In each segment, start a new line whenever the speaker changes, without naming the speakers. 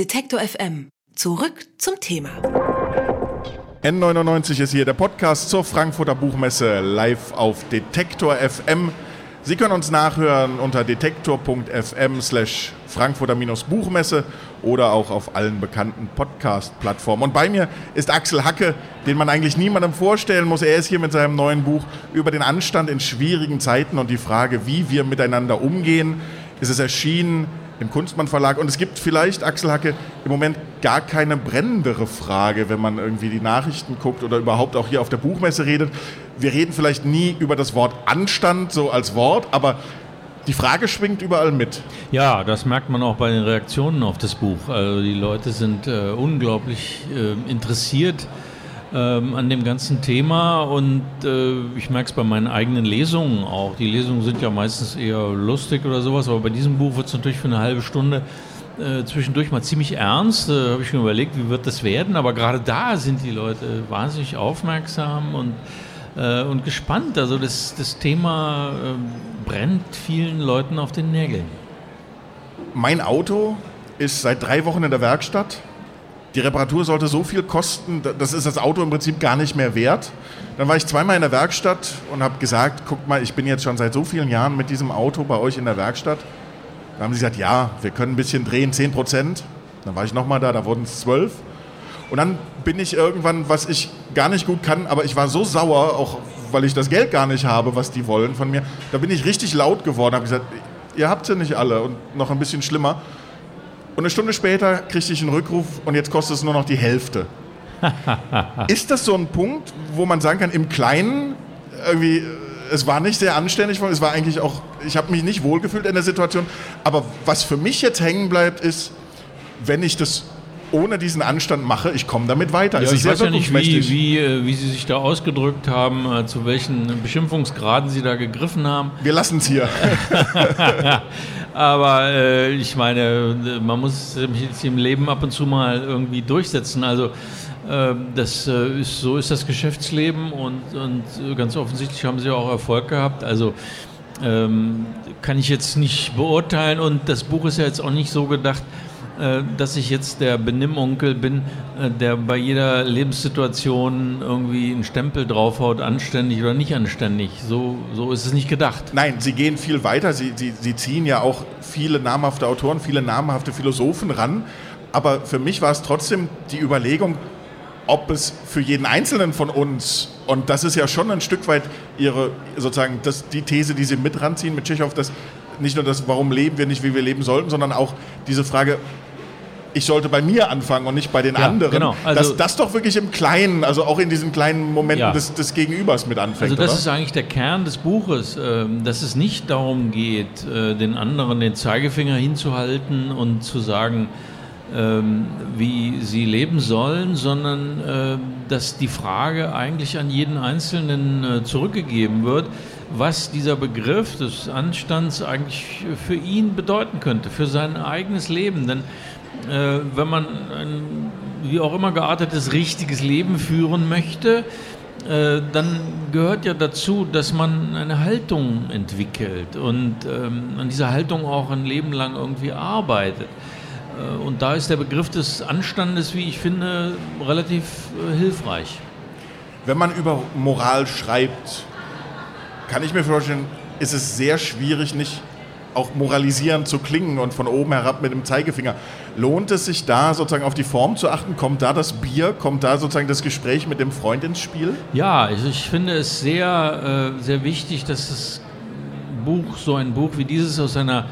Detektor FM. Zurück zum Thema.
N99 ist hier der Podcast zur Frankfurter Buchmesse live auf Detektor FM. Sie können uns nachhören unter detektor.fm slash Frankfurter-Buchmesse oder auch auf allen bekannten Podcast-Plattformen. Und bei mir ist Axel Hacke, den man eigentlich niemandem vorstellen muss. Er ist hier mit seinem neuen Buch über den Anstand in schwierigen Zeiten und die Frage, wie wir miteinander umgehen. Es ist erschienen im Kunstmann Verlag. Und es gibt vielleicht, Axel Hacke, im Moment gar keine brennendere Frage, wenn man irgendwie die Nachrichten guckt oder überhaupt auch hier auf der Buchmesse redet. Wir reden vielleicht nie über das Wort Anstand so als Wort, aber die Frage schwingt überall mit.
Ja, das merkt man auch bei den Reaktionen auf das Buch. Also die Leute sind äh, unglaublich äh, interessiert ähm, an dem ganzen Thema und äh, ich merke es bei meinen eigenen Lesungen auch. Die Lesungen sind ja meistens eher lustig oder sowas, aber bei diesem Buch wird es natürlich für eine halbe Stunde äh, zwischendurch mal ziemlich ernst. Äh, habe ich mir überlegt, wie wird das werden, aber gerade da sind die Leute wahnsinnig aufmerksam und, äh, und gespannt. Also das, das Thema äh, brennt vielen Leuten auf den Nägeln.
Mein Auto ist seit drei Wochen in der Werkstatt die Reparatur sollte so viel kosten, das ist das Auto im Prinzip gar nicht mehr wert. Dann war ich zweimal in der Werkstatt und habe gesagt, guck mal, ich bin jetzt schon seit so vielen Jahren mit diesem Auto bei euch in der Werkstatt. Dann haben sie gesagt, ja, wir können ein bisschen drehen, 10 Prozent. Dann war ich nochmal da, da wurden es 12. Und dann bin ich irgendwann, was ich gar nicht gut kann, aber ich war so sauer, auch weil ich das Geld gar nicht habe, was die wollen von mir. Da bin ich richtig laut geworden, habe gesagt, ihr habt sie nicht alle und noch ein bisschen schlimmer. Und eine Stunde später kriegte ich einen Rückruf und jetzt kostet es nur noch die Hälfte. ist das so ein Punkt, wo man sagen kann, im Kleinen irgendwie, äh, es war nicht sehr anständig, es war eigentlich auch, ich habe mich nicht wohlgefühlt in der Situation. Aber was für mich jetzt hängen bleibt, ist, wenn ich das ohne diesen Anstand mache, ich komme damit weiter.
Ja, ich weiß ja nicht, wie, wie, äh, wie, Sie sich da ausgedrückt haben, äh, zu welchen Beschimpfungsgraden Sie da gegriffen haben.
Wir lassen es hier.
Aber äh, ich meine, man muss sich im Leben ab und zu mal irgendwie durchsetzen. Also äh, das äh, ist, so ist das Geschäftsleben und, und ganz offensichtlich haben sie auch Erfolg gehabt. Also ähm, kann ich jetzt nicht beurteilen und das Buch ist ja jetzt auch nicht so gedacht, äh, dass ich jetzt der Benimmunkel bin, äh, der bei jeder Lebenssituation irgendwie einen Stempel draufhaut, anständig oder nicht anständig. So, so ist es nicht gedacht.
Nein, Sie gehen viel weiter. Sie, Sie, Sie ziehen ja auch viele namhafte Autoren, viele namhafte Philosophen ran. Aber für mich war es trotzdem die Überlegung, ob es für jeden Einzelnen von uns, und das ist ja schon ein Stück weit Ihre, sozusagen, das, die These, die Sie mit ranziehen mit Tschechow, dass nicht nur das, warum leben wir nicht, wie wir leben sollten, sondern auch diese Frage, ich sollte bei mir anfangen und nicht bei den ja, anderen. Genau. Also dass das doch wirklich im Kleinen, also auch in diesen kleinen Momenten ja. des, des, Gegenübers mit anfängt.
Also das
oder?
ist eigentlich der Kern des Buches, ähm, dass es nicht darum geht, äh, den anderen den Zeigefinger hinzuhalten und zu sagen, ähm, wie sie leben sollen, sondern äh, dass die Frage eigentlich an jeden Einzelnen äh, zurückgegeben wird, was dieser Begriff des Anstands eigentlich für ihn bedeuten könnte, für sein eigenes Leben. Denn äh, wenn man ein wie auch immer geartetes richtiges Leben führen möchte, äh, dann gehört ja dazu, dass man eine Haltung entwickelt und ähm, an dieser Haltung auch ein Leben lang irgendwie arbeitet. Äh, und da ist der Begriff des Anstandes, wie ich finde, relativ äh, hilfreich.
Wenn man über Moral schreibt, kann ich mir vorstellen, ist es sehr schwierig, nicht auch moralisierend zu klingen und von oben herab mit dem Zeigefinger. Lohnt es sich da sozusagen auf die Form zu achten? Kommt da das Bier? Kommt da sozusagen das Gespräch mit dem Freund ins Spiel?
Ja, also ich finde es sehr, äh, sehr wichtig, dass das Buch, so ein Buch wie dieses aus einer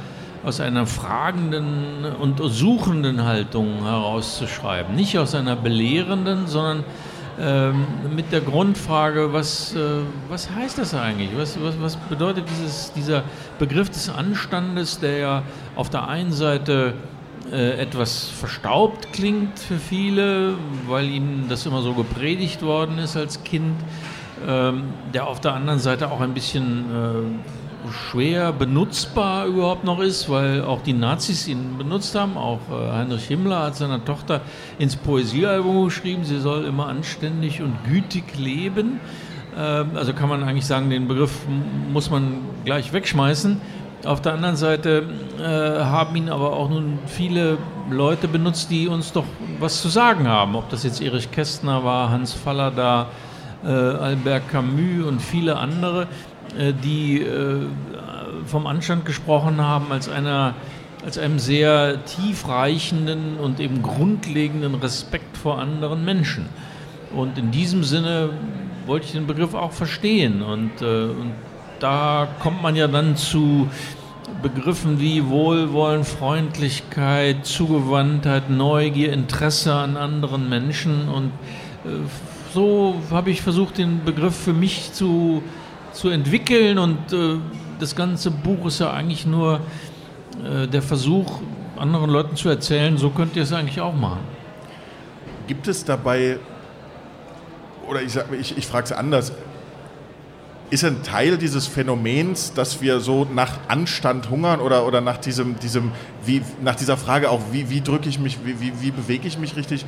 aus einer fragenden und suchenden Haltung herauszuschreiben. Nicht aus einer belehrenden, sondern ähm, mit der Grundfrage, was, äh, was heißt das eigentlich? Was, was, was bedeutet dieses, dieser Begriff des Anstandes, der ja auf der einen Seite äh, etwas verstaubt klingt für viele, weil ihnen das immer so gepredigt worden ist als Kind, ähm, der auf der anderen Seite auch ein bisschen äh, schwer benutzbar überhaupt noch ist, weil auch die Nazis ihn benutzt haben. Auch äh, Heinrich Himmler hat seiner Tochter ins Poesiealbum geschrieben, sie soll immer anständig und gütig leben. Ähm, also kann man eigentlich sagen, den Begriff muss man gleich wegschmeißen. Auf der anderen Seite äh, haben ihn aber auch nun viele Leute benutzt, die uns doch was zu sagen haben. Ob das jetzt Erich Kästner war, Hans Fallada, äh, Albert Camus und viele andere, äh, die äh, vom Anstand gesprochen haben als einer als einem sehr tiefreichenden und eben grundlegenden Respekt vor anderen Menschen. Und in diesem Sinne wollte ich den Begriff auch verstehen. Und, äh, und da kommt man ja dann zu Begriffen wie Wohlwollen, Freundlichkeit, Zugewandtheit, Neugier, Interesse an anderen Menschen. Und äh, so habe ich versucht, den Begriff für mich zu, zu entwickeln. Und äh, das ganze Buch ist ja eigentlich nur äh, der Versuch, anderen Leuten zu erzählen, so könnt ihr es eigentlich auch machen.
Gibt es dabei, oder ich, ich, ich frage es anders, ist ein Teil dieses Phänomens, dass wir so nach Anstand hungern oder, oder nach, diesem, diesem, wie, nach dieser Frage auch, wie, wie drücke ich mich, wie, wie, wie bewege ich mich richtig,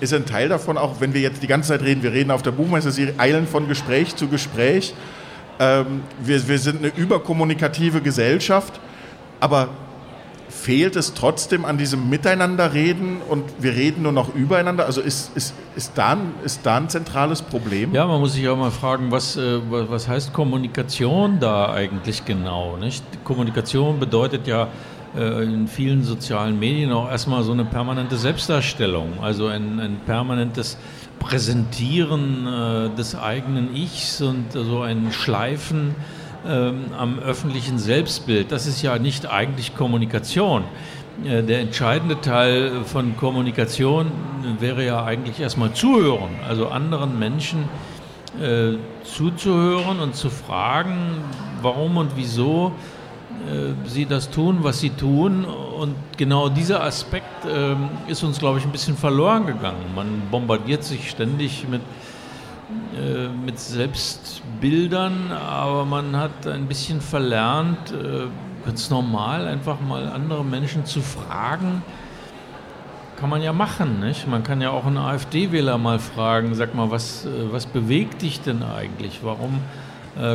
ist ein Teil davon auch, wenn wir jetzt die ganze Zeit reden, wir reden auf der Buchmesse, Sie eilen von Gespräch zu Gespräch, ähm, wir, wir sind eine überkommunikative Gesellschaft, aber fehlt es trotzdem an diesem Miteinanderreden und wir reden nur noch übereinander? Also ist, ist, ist, da, ein, ist da ein zentrales Problem?
Ja, man muss sich auch mal fragen, was, äh, was heißt Kommunikation da eigentlich genau? Nicht? Kommunikation bedeutet ja äh, in vielen sozialen Medien auch erstmal so eine permanente Selbstdarstellung, also ein, ein permanentes Präsentieren äh, des eigenen Ichs und so ein Schleifen ähm, am öffentlichen Selbstbild. Das ist ja nicht eigentlich Kommunikation. Äh, der entscheidende Teil von Kommunikation wäre ja eigentlich erstmal zuhören, also anderen Menschen äh, zuzuhören und zu fragen, warum und wieso äh, sie das tun, was sie tun. Und genau dieser Aspekt äh, ist uns, glaube ich, ein bisschen verloren gegangen. Man bombardiert sich ständig mit äh, mit Selbstbildern, aber man hat ein bisschen verlernt, äh, ganz normal einfach mal andere Menschen zu fragen. Kann man ja machen, nicht? Man kann ja auch einen AfD-Wähler mal fragen, sag mal, was, äh, was bewegt dich denn eigentlich? Warum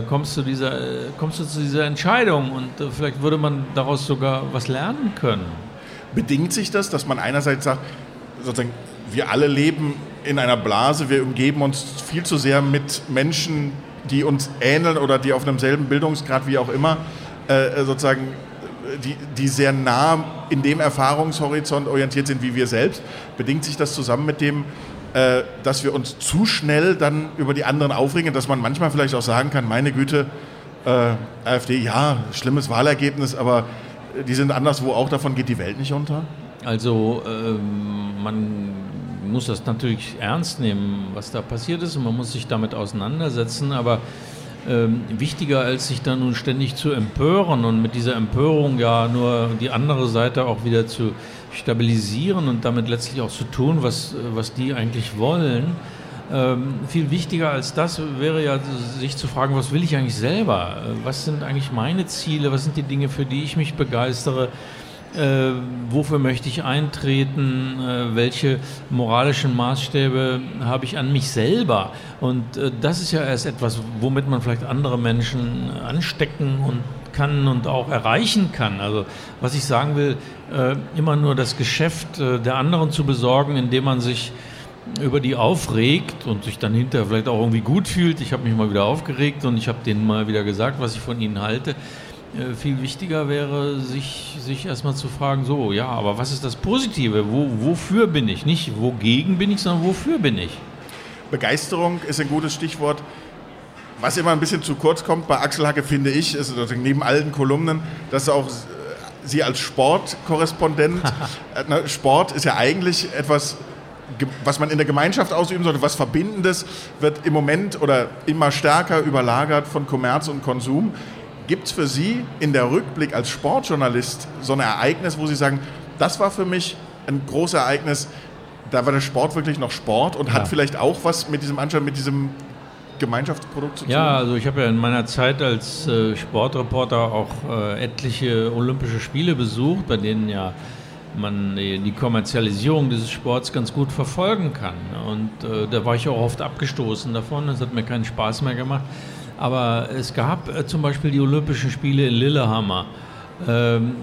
kommst, du dieser, kommst du zu dieser Entscheidung? Und vielleicht würde man daraus sogar was lernen können.
Bedingt sich das, dass man einerseits sagt, sozusagen, wir alle leben in einer Blase, wir umgeben uns viel zu sehr mit Menschen, die uns ähneln oder die auf einem selben Bildungsgrad wie auch immer äh, sozusagen die, die sehr nah in dem Erfahrungshorizont orientiert sind wie wir selbst, bedingt sich das zusammen mit dem, äh, dass wir uns zu schnell dann über die anderen aufregen, dass man manchmal vielleicht auch sagen kann, meine Güte, äh, AfD, ja, schlimmes Wahlergebnis, aber die sind anderswo auch, davon geht die Welt nicht unter?
Also ähm, man muss das natürlich ernst nehmen, was da passiert ist und man muss sich damit auseinandersetzen, aber ähm, wichtiger als sich da nun ständig zu empören und mit dieser Empörung ja nur die andere Seite auch wieder zu stabilisieren und damit letztlich auch zu tun, was, was die eigentlich wollen. Ähm, viel wichtiger als das wäre ja, sich zu fragen, was will ich eigentlich selber? Was sind eigentlich meine Ziele? Was sind die Dinge, für die ich mich begeistere? Äh, wofür möchte ich eintreten, äh, welche moralischen Maßstäbe habe ich an mich selber. Und äh, das ist ja erst etwas, womit man vielleicht andere Menschen anstecken und kann und auch erreichen kann. Also was ich sagen will, äh, immer nur das Geschäft äh, der anderen zu besorgen, indem man sich über die aufregt und sich dann hinterher vielleicht auch irgendwie gut fühlt. Ich habe mich mal wieder aufgeregt und ich habe denen mal wieder gesagt, was ich von ihnen halte. Äh, viel wichtiger wäre, sich, sich erstmal zu fragen, so, ja, aber was ist das Positive? Wo, wofür bin ich? Nicht wogegen bin ich, sondern wofür bin ich?
Begeisterung ist ein gutes Stichwort. Was immer ein bisschen zu kurz kommt bei Axel Hacke, finde ich, ist neben allen Kolumnen, dass auch Sie als Sportkorrespondent, äh, Sport ist ja eigentlich etwas, was man in der Gemeinschaft ausüben sollte, was Verbindendes, wird im Moment oder immer stärker überlagert von Kommerz und Konsum. Gibt es für Sie in der Rückblick als Sportjournalist so ein Ereignis, wo Sie sagen, das war für mich ein großes Ereignis, da war der Sport wirklich noch Sport und ja. hat vielleicht auch was mit diesem Anschein, mit diesem Gemeinschaftsprodukt zu tun?
Ja, also ich habe ja in meiner Zeit als äh, Sportreporter auch äh, etliche Olympische Spiele besucht, bei denen ja man die, die Kommerzialisierung dieses Sports ganz gut verfolgen kann. Und äh, da war ich auch oft abgestoßen davon, das hat mir keinen Spaß mehr gemacht. Aber es gab äh, zum Beispiel die Olympischen Spiele in Lillehammer. ähm,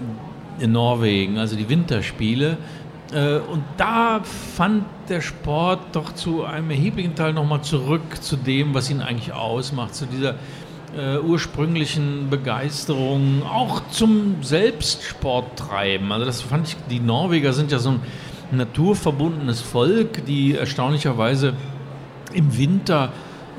in Norwegen, also die Winterspiele. Äh, und da fand der Sport doch zu einem erheblichen Teil nochmal zurück zu dem, was ihn eigentlich ausmacht, zu dieser äh, ursprünglichen Begeisterung, auch zum Selbstsporttreiben. Also das fand ich, die Norweger sind ja so ein naturverbundenes Volk, die erstaunlicherweise im Winter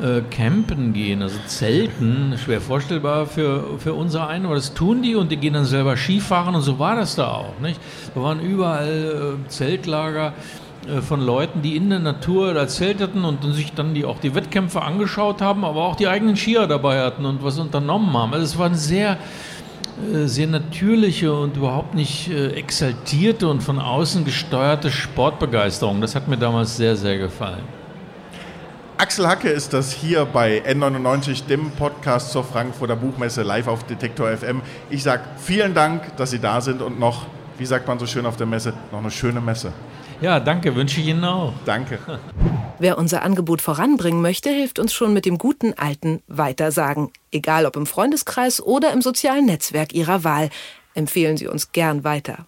äh, campen gehen, also zelten, schwer vorstellbar für, für unser einen, aber das tun die und die gehen dann selber Skifahren und so war das da auch. Nicht? Da waren überall äh, Zeltlager äh, von Leuten, die in der Natur da zelteten und sich dann die, auch die Wettkämpfe angeschaut haben, aber auch die eigenen Skier dabei hatten und was unternommen haben. Also es war eine sehr, äh, sehr natürliche und überhaupt nicht äh, exaltierte und von außen gesteuerte Sportbegeisterung. Das hat mir damals sehr, sehr gefallen.
Axel Hacke ist das hier bei N99, dem Podcast zur Frankfurter Buchmesse live auf Detektor FM. Ich sage vielen Dank, dass Sie da sind und noch, wie sagt man so schön auf der Messe, noch eine schöne Messe.
Ja, danke, wünsche ich Ihnen auch.
Danke.
Wer unser Angebot voranbringen möchte, hilft uns schon mit dem guten alten Weitersagen. Egal ob im Freundeskreis oder im sozialen Netzwerk Ihrer Wahl. Empfehlen Sie uns gern weiter.